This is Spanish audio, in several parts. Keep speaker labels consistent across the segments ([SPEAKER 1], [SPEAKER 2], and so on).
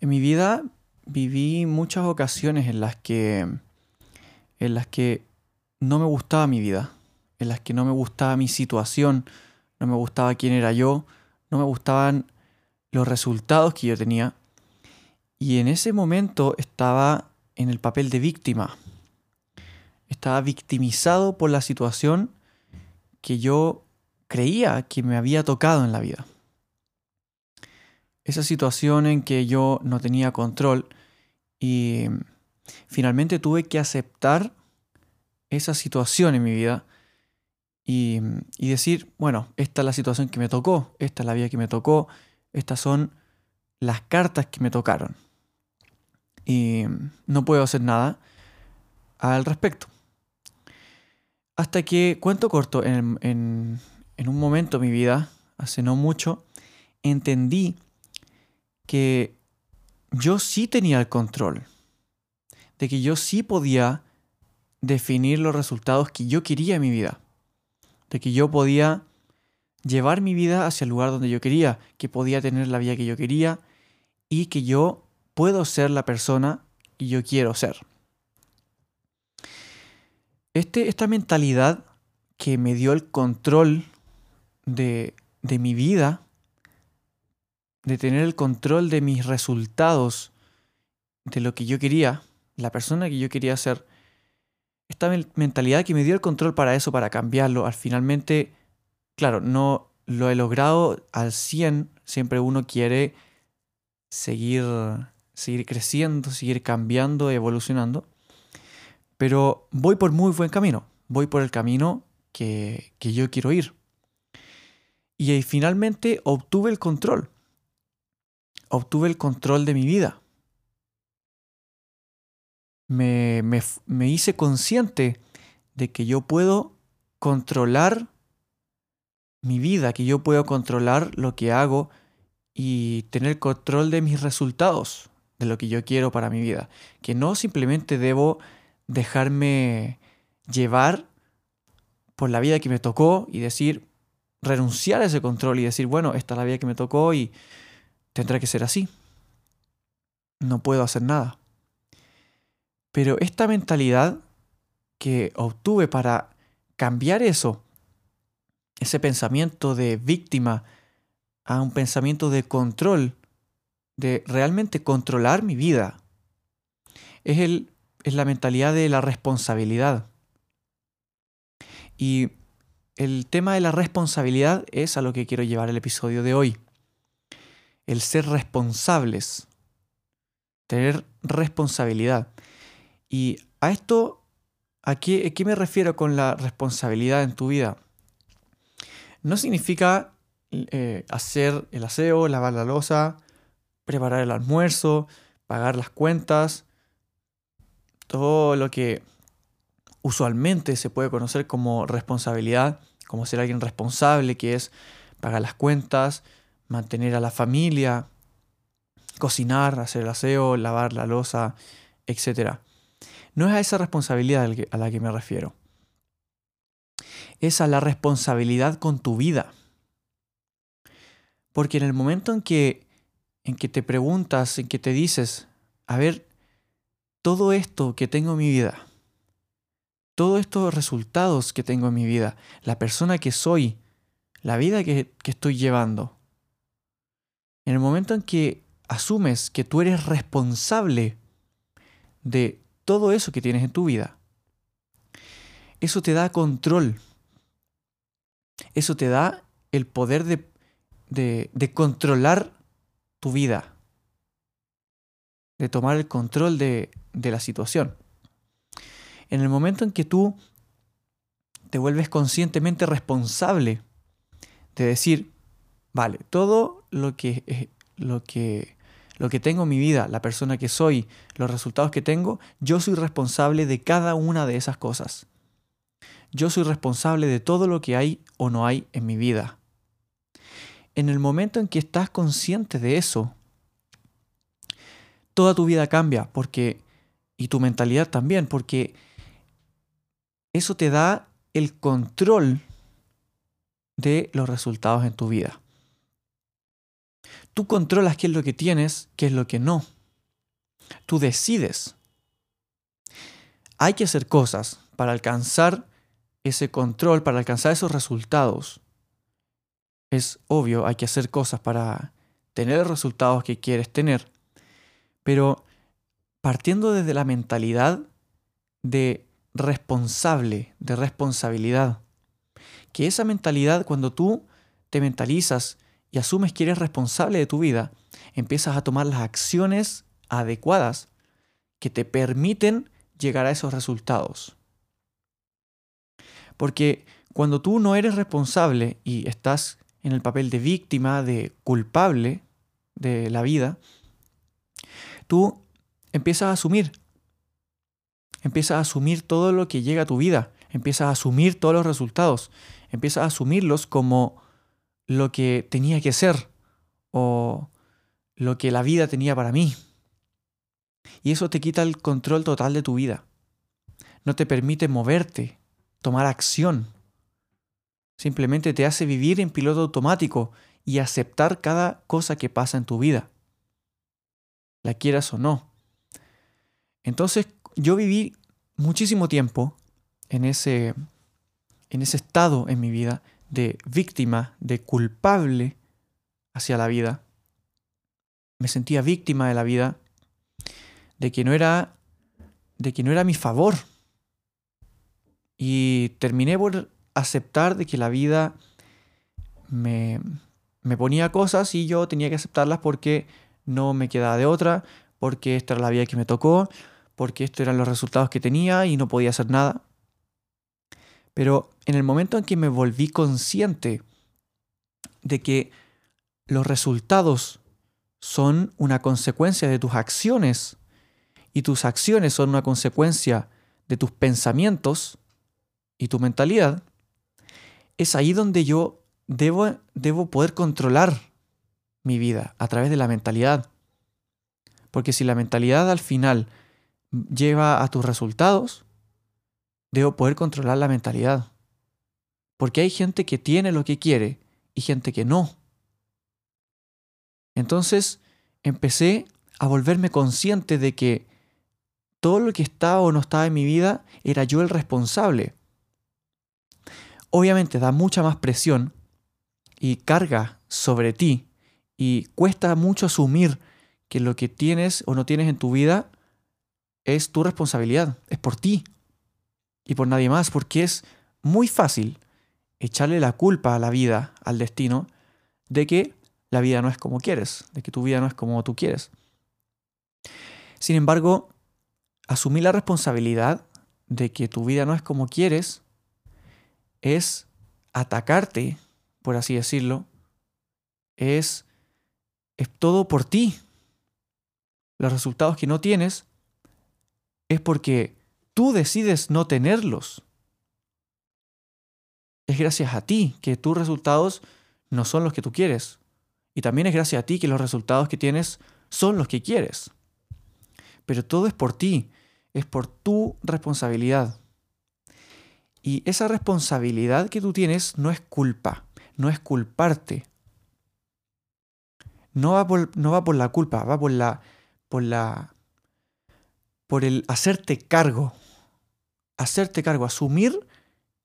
[SPEAKER 1] En mi vida viví muchas ocasiones en las que en las que no me gustaba mi vida, en las que no me gustaba mi situación, no me gustaba quién era yo, no me gustaban los resultados que yo tenía. Y en ese momento estaba en el papel de víctima. Estaba victimizado por la situación que yo creía que me había tocado en la vida esa situación en que yo no tenía control y finalmente tuve que aceptar esa situación en mi vida y, decir, bueno, esta es la situación que me tocó, esta es la vida que me tocó, estas son las cartas que me tocaron. Y no puedo hacer nada al respecto. Hasta que, cuento corto, en, en un momento de mi vida, hace no mucho, entendí que yo sí tenía el control, de que yo sí podía definir los resultados que yo quería en mi vida, de que yo podía llevar mi vida hacia el lugar donde yo quería, que podía tener la vida que yo quería y que yo puedo ser la persona que yo quiero ser. Este, esta mentalidad que me dio el control de, de mi vida de tener el control de mis resultados, de lo que yo quería, la persona que yo quería ser, esta mentalidad que me dio el control para eso, para cambiarlo, al finalmente, claro, no lo he logrado al 100, siempre uno quiere seguir, seguir creciendo, seguir cambiando, evolucionando, pero voy por muy buen camino, voy por el camino que, que yo quiero ir. Y ahí finalmente obtuve el control obtuve el control de mi vida. Me, me, hice consciente de que yo puedo controlar mi vida, que yo puedo controlar lo que hago y tener control de mis resultados, de lo que yo quiero para mi vida. Que no simplemente debo dejarme llevar por la vida que me tocó y decir, renunciar a ese control y decir, bueno, esta es la vida que me tocó y tendrá que ser así. No puedo hacer nada. Pero esta mentalidad que obtuve para cambiar eso, ese pensamiento de víctima a un pensamiento de control, de realmente controlar mi vida, es, el, es la mentalidad de la responsabilidad. Y el tema de la responsabilidad es a lo que quiero llevar el episodio de hoy el ser responsables, tener responsabilidad. Y a esto, ¿a qué, me refiero con la responsabilidad en tu vida? No significa eh, hacer el aseo, lavar la losa, preparar el almuerzo, pagar las cuentas, todo lo que usualmente se puede conocer como responsabilidad, como ser alguien responsable, que es pagar las cuentas, mantener a la familia, cocinar, hacer el aseo, lavar la losa, etc. No es a esa responsabilidad a la que me refiero. Es a la responsabilidad con tu vida. Porque en el momento en que, en que te preguntas, en que te dices, a ver, todo esto que tengo en mi vida, todos estos resultados que tengo en mi vida, la persona que soy, la vida que, que estoy llevando, en el momento en que asumes que tú eres responsable de todo eso que tienes en tu vida, eso te da control. Eso te da el poder de, controlar tu vida, de tomar el control de la situación. En el momento en que tú te vuelves conscientemente responsable de decir, vale, todo lo que, lo que, lo que tengo en mi vida, la persona que soy, los resultados que tengo, yo soy responsable de cada una de esas cosas. Yo soy responsable de todo lo que hay o no hay en mi vida. En el momento en que estás consciente de eso, toda tu vida cambia porque y tu mentalidad también, porque eso te da el control de los resultados en tu vida. Tú controlas qué es lo que tienes, qué es lo que no. Tú decides. Hay que hacer cosas para alcanzar ese control, para alcanzar esos resultados. Es obvio, hay que hacer cosas para tener los resultados que quieres tener. Pero partiendo desde la mentalidad de responsable, de responsabilidad. Que esa mentalidad, cuando tú te mentalizas y asumes que eres responsable de tu vida, empiezas a tomar las acciones adecuadas que te permiten llegar a esos resultados. Porque cuando tú no eres responsable y estás en el papel de víctima, de culpable de la vida, tú empiezas a asumir. Empiezas a asumir todo lo que llega a tu vida. Empiezas a asumir todos los resultados. Empiezas a asumirlos como lo que tenía que ser o lo que la vida tenía para mí. Y eso te quita el control total de tu vida. No te permite moverte, tomar acción. Simplemente te hace vivir en piloto automático y aceptar cada cosa que pasa en tu vida. La quieras o no. Entonces yo viví muchísimo tiempo en ese, en ese estado en mi vida de víctima, de culpable hacia la vida. Me sentía víctima de la vida, de que no era, de que no era mi favor. Y terminé por aceptar de que la vida me, me ponía cosas y yo tenía que aceptarlas porque no me quedaba de otra, porque esta era la vida que me tocó, porque estos eran los resultados que tenía y no podía hacer nada. Pero en el momento en que me volví consciente de que los resultados son una consecuencia de tus acciones y tus acciones son una consecuencia de tus pensamientos y tu mentalidad, es ahí donde yo debo, debo poder controlar mi vida a través de la mentalidad. Porque si la mentalidad al final lleva a tus resultados, debo poder controlar la mentalidad. Porque hay gente que tiene lo que quiere y gente que no. Entonces empecé a volverme consciente de que todo lo que estaba o no estaba en mi vida era yo el responsable. Obviamente da mucha más presión y carga sobre ti y cuesta mucho asumir que lo que tienes o no tienes en tu vida es tu responsabilidad, es por ti y por nadie más, porque es muy fácil echarle la culpa a la vida, al destino, de que la vida no es como quieres, de que tu vida no es como tú quieres. Sin embargo, asumir la responsabilidad de que tu vida no es como quieres es atacarte, por así decirlo, es, es todo por ti. Los resultados que no tienes es porque tú decides no tenerlos. Es gracias a ti que tus resultados no son los que tú quieres. Y también es gracias a ti que los resultados que tienes son los que quieres. Pero todo es por ti, es por tu responsabilidad. Y esa responsabilidad que tú tienes no es culpa, no es culparte. No va por, la culpa, va por la, por la por el hacerte cargo. Hacerte cargo, asumir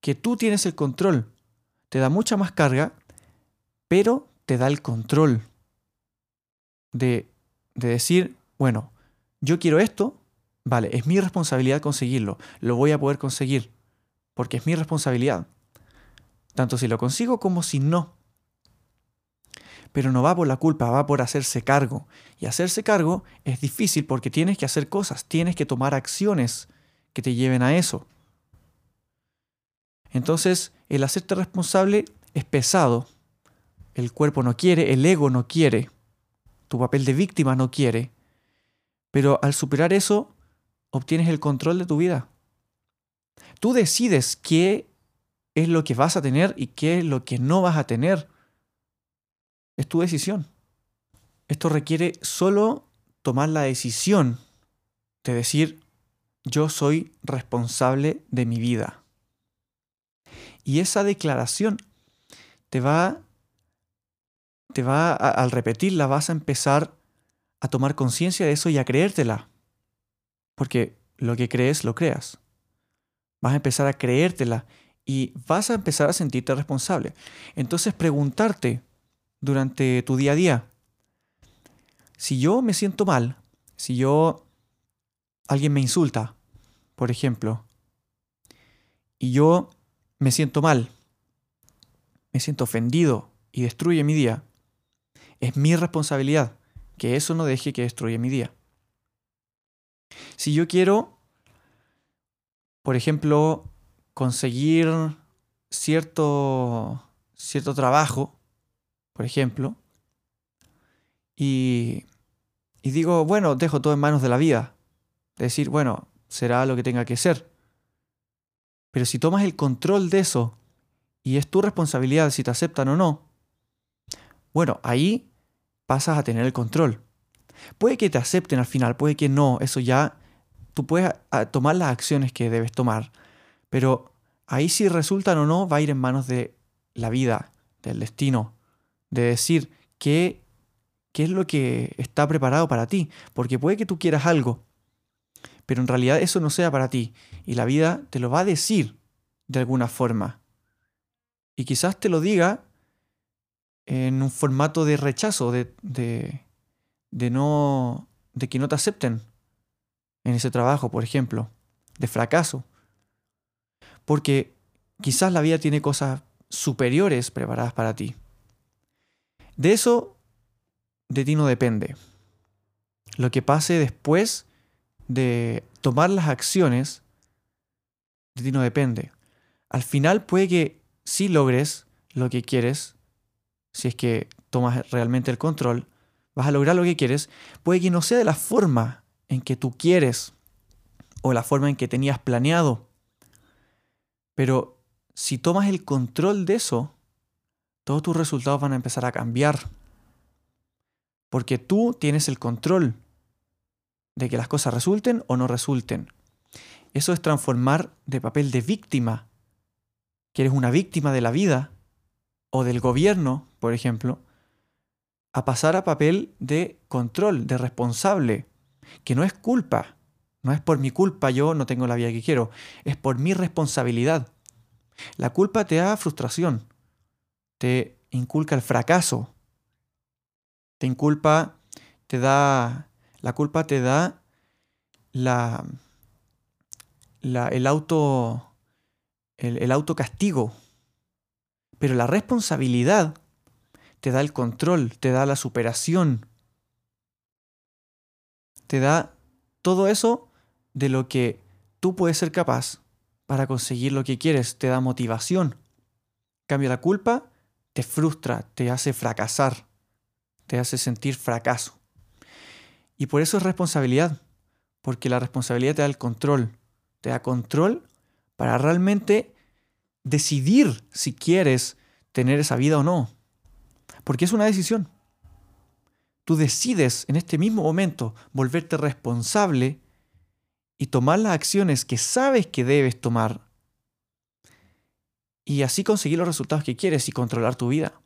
[SPEAKER 1] que tú tienes el control. Te da mucha más carga, pero te da el control de, de decir, bueno, yo quiero esto, vale, es mi responsabilidad conseguirlo, lo voy a poder conseguir, porque es mi responsabilidad. Tanto si lo consigo como si no. Pero no va por la culpa, va por hacerse cargo. Y hacerse cargo es difícil porque tienes que hacer cosas, tienes que tomar acciones que te lleven a eso. Entonces, el hacerte responsable es pesado, el cuerpo no quiere, el ego no quiere, tu papel de víctima no quiere, pero al superar eso, obtienes el control de tu vida. Tú decides qué es lo que vas a tener y qué es lo que no vas a tener. Es tu decisión. Esto requiere solo tomar la decisión de decir, yo soy responsable de mi vida. Y esa declaración te va, te va, al repetirla, vas a empezar a tomar conciencia de eso y a creértela. Porque lo que crees, lo creas. Vas a empezar a creértela y vas a empezar a sentirte responsable. Entonces preguntarte durante tu día a día, si yo me siento mal, si yo alguien me insulta, por ejemplo, y yo me siento mal, me siento ofendido y destruye mi día, es mi responsabilidad que eso no deje que destruya mi día. Si yo quiero, por ejemplo, conseguir cierto, cierto trabajo, por ejemplo, y, y digo, bueno, dejo todo en manos de la vida. Decir, bueno, será lo que tenga que ser. Pero si tomas el control de eso y es tu responsabilidad si te aceptan o no, bueno, ahí pasas a tener el control. Puede que te acepten al final, puede que no, eso ya tú puedes tomar las acciones que debes tomar, pero ahí si resultan o no va a ir en manos de la vida, del destino, de decir qué, qué es lo que está preparado para ti, porque puede que tú quieras algo, pero en realidad eso no sea para ti, y la vida te lo va a decir de alguna forma. Y quizás te lo diga en un formato de rechazo, de, de, de, no, de que no te acepten en ese trabajo, por ejemplo, de fracaso. Porque quizás la vida tiene cosas superiores preparadas para ti. De eso de ti no depende. Lo que pase después de tomar las acciones de ti no depende. Al final puede que sí logres lo que quieres, si es que tomas realmente el control, vas a lograr lo que quieres, puede que no sea de la forma en que tú quieres o la forma en que tenías planeado. Pero si tomas el control de eso, todos tus resultados van a empezar a cambiar. Porque tú tienes el control de que las cosas resulten o no resulten. Eso es transformar de papel de víctima, que eres una víctima de la vida o del gobierno, por ejemplo, a pasar a papel de control, de responsable, que no es culpa, no es por mi culpa yo no tengo la vida que quiero, es por mi responsabilidad. La culpa te da frustración, te inculca el fracaso, te inculpa, te da, la culpa te da el auto, el, el autocastigo, pero la responsabilidad te da el control, te da la superación, te da todo eso de lo que tú puedes ser capaz para conseguir lo que quieres, te da motivación. cambio, la culpa te frustra, te hace fracasar, te hace sentir fracaso. Y por eso es responsabilidad, porque la responsabilidad te da el control, te da control para realmente decidir si quieres tener esa vida o no. Porque es una decisión. Tú decides en este mismo momento volverte responsable y tomar las acciones que sabes que debes tomar y así conseguir los resultados que quieres y controlar tu vida.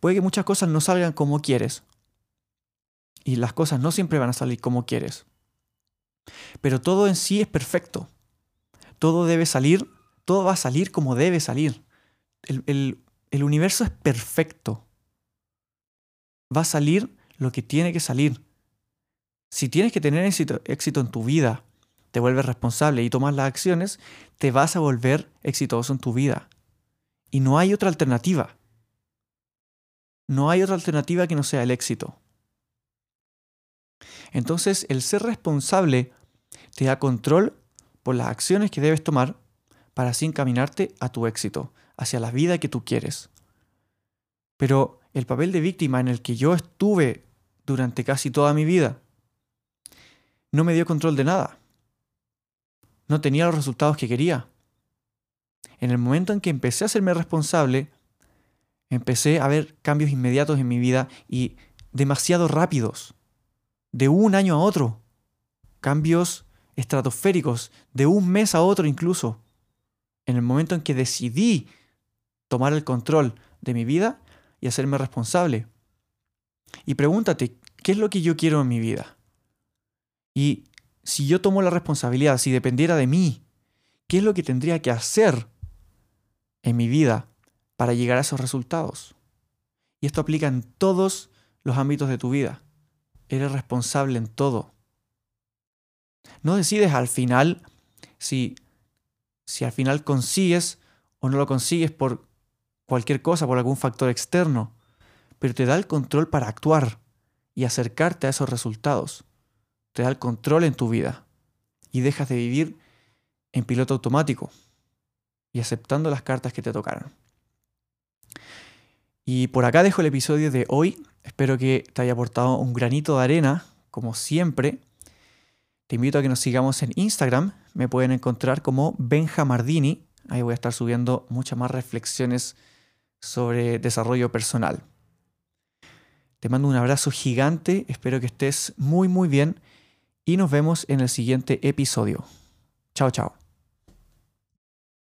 [SPEAKER 1] Puede que muchas cosas no salgan como quieres y las cosas no siempre van a salir como quieres. Pero todo en sí es perfecto. Todo debe salir, todo va a salir como debe salir. El, el universo es perfecto. Va a salir lo que tiene que salir. Si tienes que tener éxito, éxito en tu vida, te vuelves responsable y tomas las acciones, te vas a volver exitoso en tu vida. Y no hay otra alternativa. No hay otra alternativa que no sea el éxito. Entonces, el ser responsable te da control por las acciones que debes tomar para así encaminarte a tu éxito, hacia la vida que tú quieres. Pero el papel de víctima en el que yo estuve durante casi toda mi vida no me dio control de nada. No tenía los resultados que quería. En el momento en que empecé a hacerme responsable, empecé a ver cambios inmediatos en mi vida y demasiado rápidos, de un año a otro, cambios estratosféricos, de un mes a otro incluso. En el momento en que decidí tomar el control de mi vida y hacerme responsable. Y pregúntate, ¿qué es lo que yo quiero en mi vida? Y si yo tomo la responsabilidad, si dependiera de mí, ¿qué es lo que tendría que hacer en mi vida para llegar a esos resultados? Y esto aplica en todos los ámbitos de tu vida. Eres responsable en todo. No decides al final si, si al final consigues o no lo consigues por cualquier cosa, por algún factor externo, pero te da el control para actuar y acercarte a esos resultados. Te da el control en tu vida y dejas de vivir en piloto automático y aceptando las cartas que te tocaron. Y por acá dejo el episodio de hoy. Espero que te haya aportado un granito de arena, como siempre. Te invito a que nos sigamos en Instagram. Me pueden encontrar como Benjamardini. Ahí voy a estar subiendo muchas más reflexiones sobre desarrollo personal. Te mando un abrazo gigante, espero que estés muy muy bien y nos vemos en el siguiente episodio. Chao, chao.